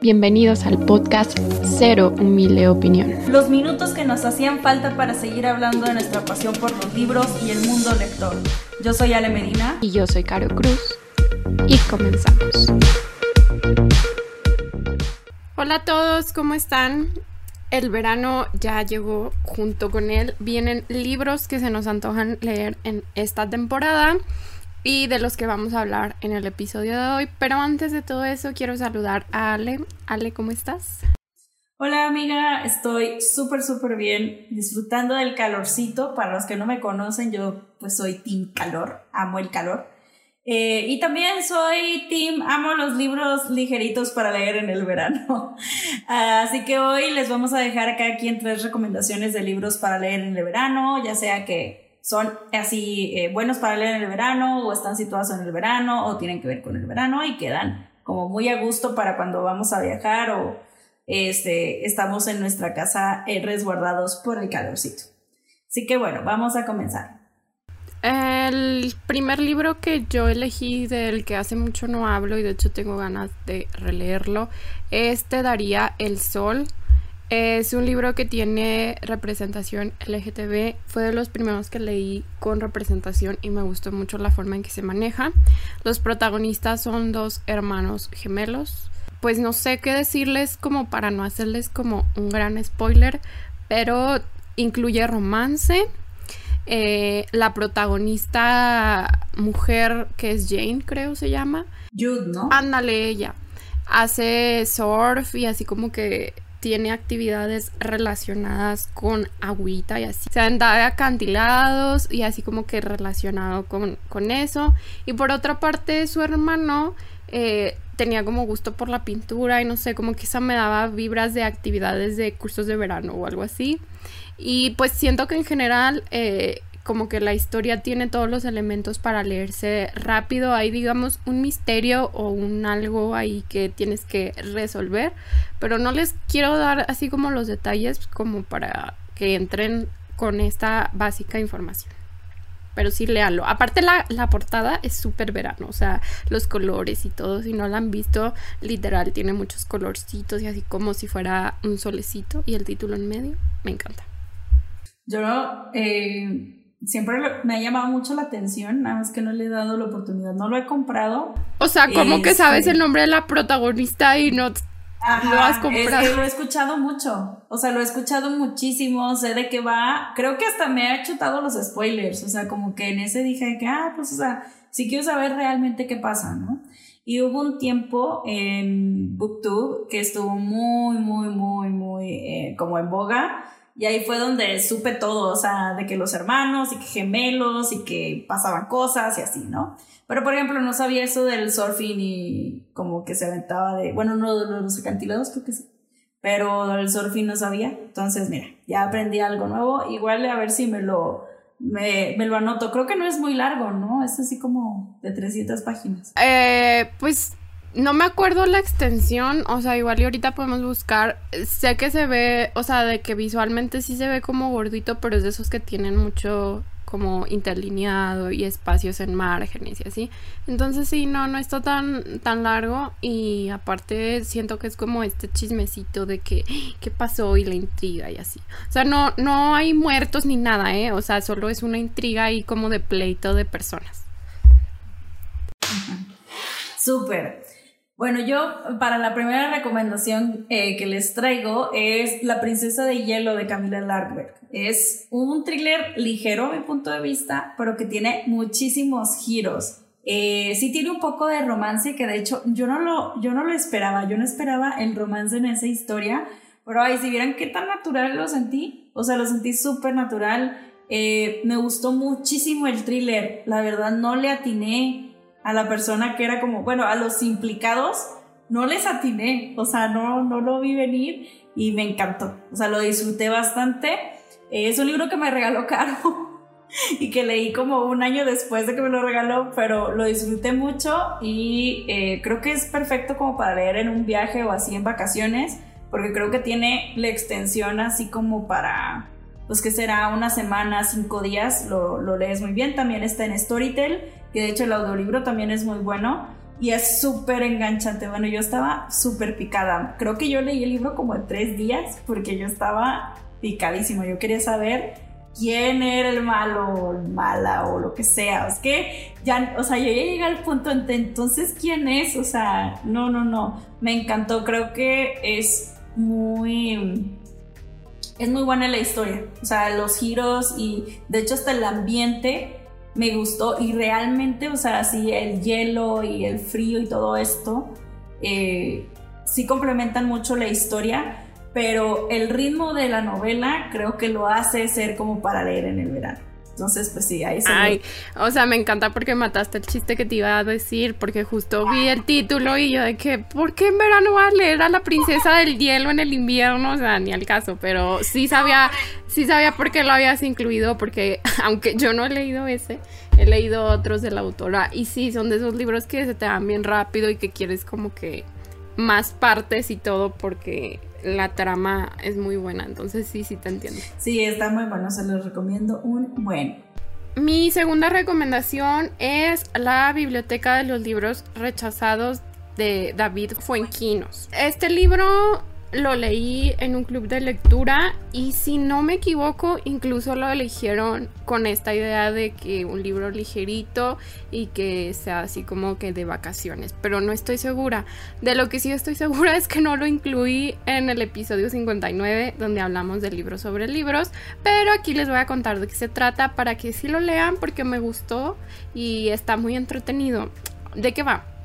Bienvenidos al podcast Cero Humilde Opinión. Los minutos que nos hacían falta para seguir hablando de nuestra pasión por los libros y el mundo lector. Yo soy Ale Medina. Y yo soy Caro Cruz. Y comenzamos. Hola a todos, ¿cómo están? El verano ya llegó junto con él. Vienen libros que se nos antojan leer en esta temporada y de los que vamos a hablar en el episodio de hoy. Pero antes de todo eso, quiero saludar a Ale. Ale, ¿cómo estás? Hola amiga, estoy súper, súper bien, disfrutando del calorcito. Para los que no me conocen, yo pues soy Team Calor, amo el calor. Eh, y también soy Team, amo los libros ligeritos para leer en el verano. Así que hoy les vamos a dejar acá aquí en tres recomendaciones de libros para leer en el verano, ya sea que son así eh, buenos para leer en el verano o están situados en el verano o tienen que ver con el verano y quedan como muy a gusto para cuando vamos a viajar o este, estamos en nuestra casa eh, resguardados por el calorcito. Así que bueno, vamos a comenzar. El primer libro que yo elegí del que hace mucho no hablo y de hecho tengo ganas de releerlo es Te daría el sol es un libro que tiene representación LGTB. Fue de los primeros que leí con representación y me gustó mucho la forma en que se maneja. Los protagonistas son dos hermanos gemelos. Pues no sé qué decirles como para no hacerles como un gran spoiler, pero incluye romance. Eh, la protagonista mujer que es Jane, creo se llama. Jude, ¿no? Ándale, ella. Hace surf y así como que tiene actividades relacionadas con agüita y así. Se anda de acantilados y así como que relacionado con, con eso. Y por otra parte, su hermano eh, tenía como gusto por la pintura y no sé, como que esa me daba vibras de actividades de cursos de verano o algo así. Y pues siento que en general eh, como que la historia tiene todos los elementos para leerse rápido. Hay, digamos, un misterio o un algo ahí que tienes que resolver. Pero no les quiero dar así como los detalles como para que entren con esta básica información. Pero sí, léalo. Aparte, la, la portada es súper verano. O sea, los colores y todo. Si no la han visto, literal, tiene muchos colorcitos y así como si fuera un solecito. Y el título en medio, me encanta. Yo eh, siempre me ha llamado mucho la atención, nada más que no le he dado la oportunidad, no lo he comprado. O sea, ¿cómo que sabes este el nombre de la protagonista y no lo has comprado? lo he escuchado mucho, o sea, lo he escuchado muchísimo, sé de qué va, creo que hasta me ha chutado los spoilers, o sea, como que en ese dije que, ah, pues, o sea, sí quiero saber realmente qué pasa, ¿no? Y hubo un tiempo en Booktube que estuvo muy, muy, muy, muy eh, como en boga, y ahí fue donde supe todo, o sea, de que los hermanos y que gemelos y que pasaban cosas y así, ¿no? Pero, por ejemplo, no sabía eso del surfing y como que se aventaba de, bueno, no de los acantilados, creo que sí. Pero del surfing no sabía. Entonces, mira, ya aprendí algo nuevo. Igual a ver si me lo, me, me, lo anoto. Creo que no es muy largo, ¿no? Es así como de 300 páginas. Eh, pues no me acuerdo la extensión, o sea, igual y ahorita podemos buscar. Sé que se ve, o sea, de que visualmente sí se ve como gordito, pero es de esos que tienen mucho como interlineado y espacios en márgenes y así. Entonces sí, no, no está tan, tan largo y aparte siento que es como este chismecito de que qué pasó y la intriga y así. O sea, no, no hay muertos ni nada, ¿eh? O sea, solo es una intriga ahí como de pleito de personas. Súper. Bueno, yo para la primera recomendación eh, que les traigo es La princesa de hielo de Camila Larkberg. Es un thriller ligero a mi punto de vista, pero que tiene muchísimos giros. Eh, sí tiene un poco de romance que de hecho yo no lo, yo no lo esperaba, yo no esperaba el romance en esa historia, pero ay, si vieran qué tan natural lo sentí, o sea, lo sentí súper natural. Eh, me gustó muchísimo el thriller, la verdad no le atiné a la persona que era como, bueno, a los implicados no les atiné, o sea, no, no lo vi venir y me encantó, o sea, lo disfruté bastante. Eh, es un libro que me regaló Caro y que leí como un año después de que me lo regaló, pero lo disfruté mucho y eh, creo que es perfecto como para leer en un viaje o así en vacaciones, porque creo que tiene la extensión así como para, pues que será una semana, cinco días, lo, lo lees muy bien. También está en Storytel que de hecho el audiolibro también es muy bueno. y es súper enganchante. Bueno, yo estaba súper picada. Creo que yo leí el libro como en tres días porque yo estaba picadísimo. Yo quería saber quién era el malo o mala o lo que sea. Es que ya, o sea, yo ya llegué al punto en entonces quién es, o sea, no, no, no. Me encantó, creo que es muy es muy buena la historia, o sea, los giros y de hecho hasta el ambiente me gustó y realmente, o sea, sí, el hielo y el frío y todo esto, eh, sí complementan mucho la historia, pero el ritmo de la novela creo que lo hace ser como para leer en el verano. Entonces, pues sí, ahí se Ay, o sea, me encanta porque mataste el chiste que te iba a decir, porque justo vi el título y yo de que, ¿por qué en verano vas a leer a la princesa del hielo en el invierno? O sea, ni al caso, pero sí sabía, sí sabía por qué lo habías incluido, porque aunque yo no he leído ese, he leído otros de la autora y sí, son de esos libros que se te dan bien rápido y que quieres como que más partes y todo porque la trama es muy buena, entonces sí, sí te entiendo. Sí, está muy bueno, se los recomiendo un buen. Mi segunda recomendación es la Biblioteca de los Libros Rechazados de David Fuenquinos. Este libro lo leí en un club de lectura y si no me equivoco, incluso lo eligieron con esta idea de que un libro ligerito y que sea así como que de vacaciones, pero no estoy segura. De lo que sí estoy segura es que no lo incluí en el episodio 59 donde hablamos de libros sobre libros, pero aquí les voy a contar de qué se trata para que sí lo lean porque me gustó y está muy entretenido. ¿De qué va?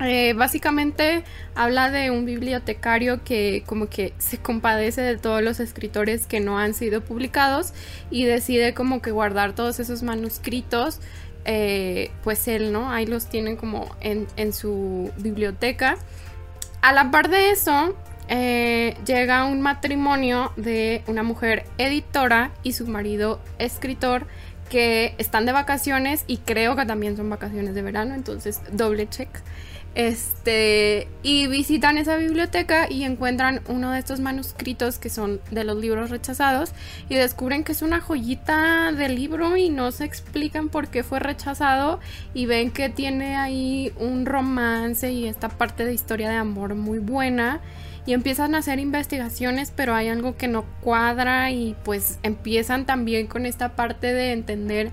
Eh, básicamente habla de un bibliotecario que como que se compadece de todos los escritores que no han sido publicados y decide como que guardar todos esos manuscritos. Eh, pues él no ahí los tiene como en, su biblioteca. A la par de eso eh, llega un matrimonio de una mujer editora y su marido escritor que están de vacaciones y creo que también son vacaciones de verano entonces doble check este, y visitan esa biblioteca y encuentran uno de estos manuscritos que son de los libros rechazados y descubren que es una joyita de libro y no se explican por qué fue rechazado y ven que tiene ahí un romance y esta parte de historia de amor muy buena y empiezan a hacer investigaciones pero hay algo que no cuadra y pues empiezan también con esta parte de entender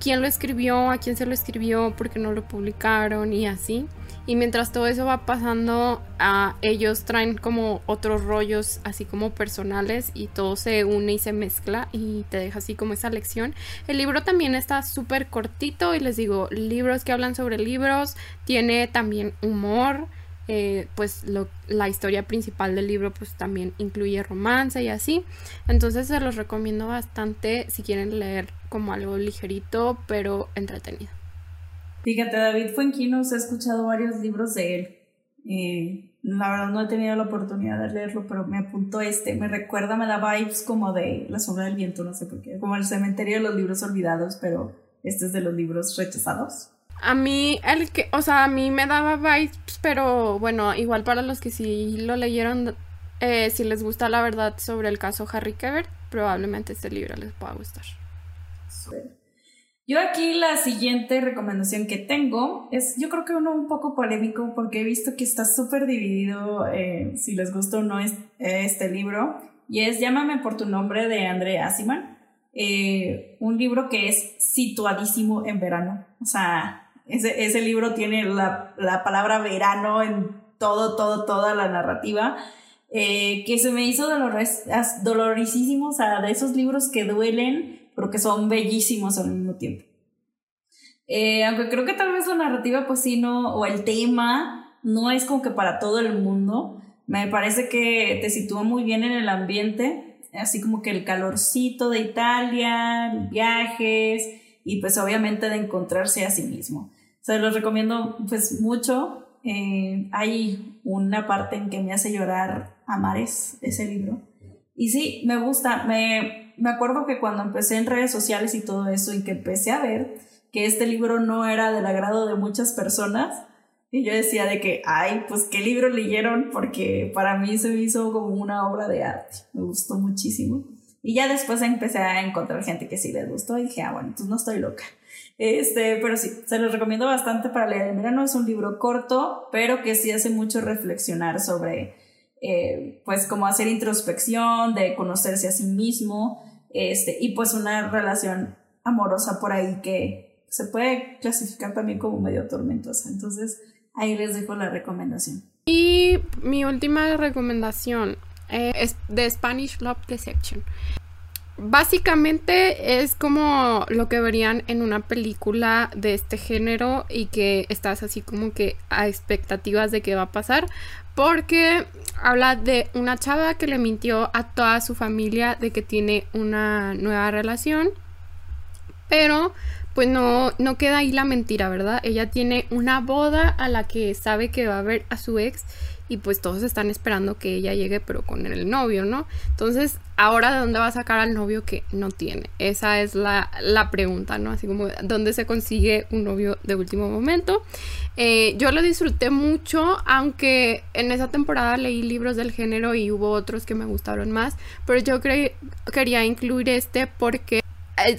quién lo escribió, a quién se lo escribió, por qué no lo publicaron y así. Y mientras todo eso va pasando, a ellos traen como otros rollos así como personales y todo se une y se mezcla y te deja así como esa lección. El libro también está súper cortito y les digo, libros que hablan sobre libros, tiene también humor. Eh, pues la historia principal del libro pues también incluye romance y así entonces se los recomiendo bastante si quieren leer como algo ligerito pero entretenido Fíjate, David Fuenquinos, he escuchado varios libros de él. Eh, la verdad no he tenido la oportunidad de leerlo, pero me apuntó este. Me recuerda, me da vibes como de La sombra del viento, no sé por qué. Como el cementerio de los libros olvidados, pero este es de los libros rechazados. A mí, el que, o sea, a mí me daba vibes, pero bueno, igual para los que sí lo leyeron, eh, si les gusta la verdad sobre el caso Harry Kebert, probablemente este libro les pueda gustar. Yo aquí la siguiente recomendación que tengo es, yo creo que uno un poco polémico porque he visto que está súper dividido eh, si les gusta o no este libro y es Llámame por tu nombre de André Asiman. Eh, un libro que es situadísimo en verano. O sea, ese, ese libro tiene la, la, palabra verano en todo, todo, toda la narrativa. Eh, que se me hizo dolores, dolorísimo, o sea, de esos libros que duelen pero que son bellísimos al mismo tiempo. Eh, aunque creo que tal vez la narrativa, pues sí, o el tema, no es como que para todo el mundo. Me parece que te sitúa muy bien en el ambiente, así como que el calorcito de Italia, viajes y pues obviamente de encontrarse a sí mismo. Se los recomiendo pues mucho. Eh, hay una parte en que me hace llorar a mares ese libro. Y sí, me gusta, me, me acuerdo que cuando empecé en redes sociales y todo eso y que empecé a ver que este libro no era del agrado de muchas personas, y yo decía de que, ay, pues qué libro leyeron, porque para mí se hizo como una obra de arte, me gustó muchísimo. Y ya después empecé a encontrar gente que sí les gustó y dije, ah, bueno, entonces no estoy loca. Este, pero sí, se los recomiendo bastante para leer en verano. Es un libro corto, pero que sí hace mucho reflexionar sobre, eh, pues, cómo hacer introspección, de conocerse a sí mismo, este, y pues una relación amorosa por ahí que se puede clasificar también como medio tormentosa. Entonces, ahí les dejo la recomendación. Y mi última recomendación eh, es de Spanish Love Deception. Básicamente es como lo que verían en una película de este género y que estás así como que a expectativas de qué va a pasar porque habla de una chava que le mintió a toda su familia de que tiene una nueva relación pero pues no, no queda ahí la mentira, ¿verdad? Ella tiene una boda a la que sabe que va a ver a su ex y pues todos están esperando que ella llegue pero con el novio, ¿no? Entonces, ahora de dónde va a sacar al novio que no tiene? Esa es la, pregunta, ¿no? Así como, ¿dónde se consigue un novio de último momento? Eh, yo lo disfruté mucho, aunque en esa temporada leí libros del género y hubo otros que me gustaron más, pero yo quería incluir este porque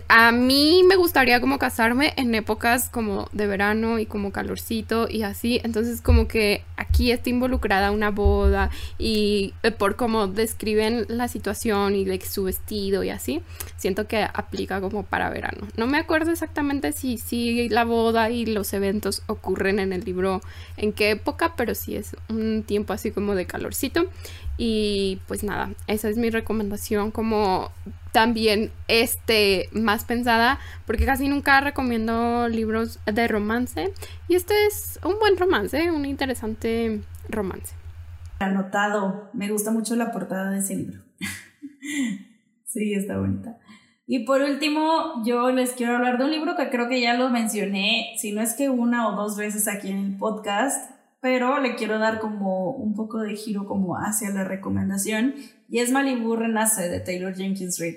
a mí me gustaría como casarme en épocas como de verano y como calorcito y así. Entonces como que aquí está involucrada una boda y eh, por cómo describen la situación y su vestido y así, siento que aplica como para verano. No me acuerdo exactamente si, si la boda y los eventos ocurren en el libro en qué época, pero sí es un tiempo así como de calorcito. Y pues nada, esa es mi recomendación como también este más pensada porque casi nunca recomiendo libros de romance y este es un buen romance, un interesante romance. Anotado, me gusta mucho la portada de ese libro. sí, está bonita. Y por último, yo les quiero hablar de un libro que creo que ya lo mencioné, si no es que una o dos veces aquí en el podcast, pero le quiero dar como un poco de giro como hacia la recomendación y es Malibu Renace de Taylor Jenkins Reid.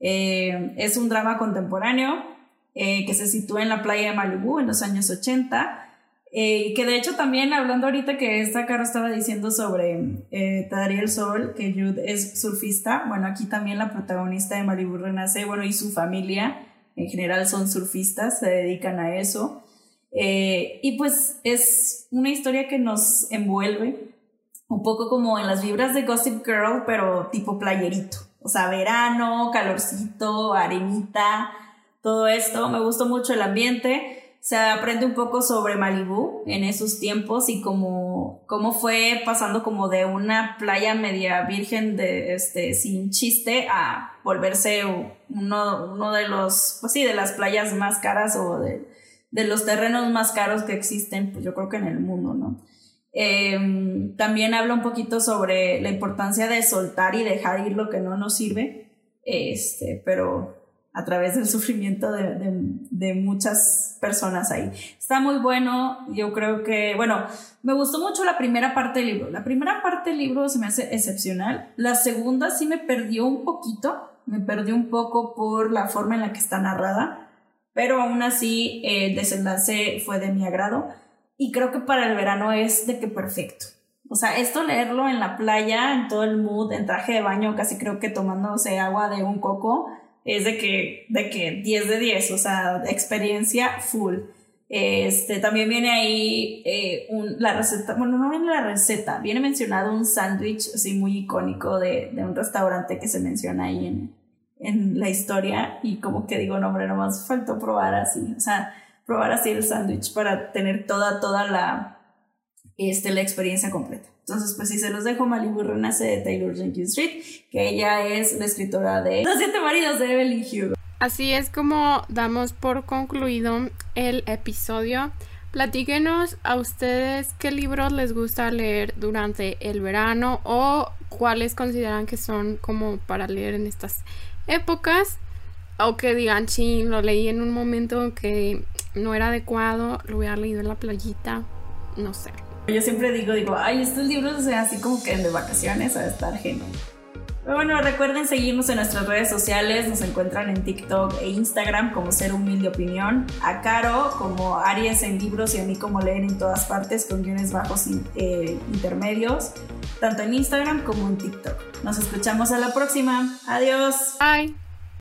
Eh, es un drama contemporáneo eh, que se sitúa en la playa de Malibu en los años 80 eh, que de hecho también hablando ahorita que esta cara estaba diciendo sobre eh, el Sol, que Jude es surfista, bueno, aquí también la protagonista de Malibu Renace, bueno, y su familia en general son surfistas, se dedican a eso. Eh, y pues es una historia que nos envuelve un poco como en las vibras de Gossip Girl, pero tipo playerito. O sea, verano, calorcito, arenita, todo esto. Me gustó mucho el ambiente. Se aprende un poco sobre Malibú en esos tiempos y cómo, cómo fue pasando como de una playa media virgen de este sin chiste a volverse uno, uno de los, pues sí, de las playas más caras o de, de los terrenos más caros que existen, pues yo creo que en el mundo, ¿no? Em, también habla un poquito sobre la importancia de soltar y dejar ir lo que no nos sirve, este, pero a través del sufrimiento de, de, de, muchas personas ahí. Está muy bueno, yo creo que, bueno, me gustó mucho la primera parte del libro. La primera parte del libro se me hace excepcional. La segunda sí me perdió un poquito, me perdió un poco por la forma en la que está narrada pero aún así el desenlace fue de mi agrado y creo que para el verano es de que perfecto. O sea, esto leerlo en la playa, en todo el mood, en traje de baño, casi creo que tomándose agua de un coco, es de que, de que 10 de 10, o sea, experiencia full. Este, también viene ahí eh, la receta, bueno, no viene la receta, viene mencionado un sándwich así muy icónico de, de un restaurante que se menciona ahí en, en la historia y como que digo, no, hombre, nomás faltó probar así, o sea, probar así el sándwich para tener toda, toda la, este, la experiencia completa. Entonces, pues si se los dejo, Malibu Renace de Taylor Jenkins Street, que ella es la escritora de Los siete maridos de Evelyn Hugo. Así es como damos por concluido el episodio. Platíquenos a ustedes qué libros les gusta leer durante el verano o cuáles consideran que son como para leer en estas épocas o que digan, sí, lo leí en un momento que no era adecuado, lo hubiera leído en la playita, no sé. Yo siempre digo, digo, ay, estos libros, o sea, así como que de vacaciones a estar genial. Bueno, recuerden seguirnos en nuestras redes sociales, nos encuentran en TikTok e Instagram como Ser Humilde Opinión, a Caro como Aries en libros y a mí como Leer en todas partes con guiones bajos eh, intermedios, tanto en Instagram como en TikTok. Nos escuchamos a la próxima. Adiós. Bye.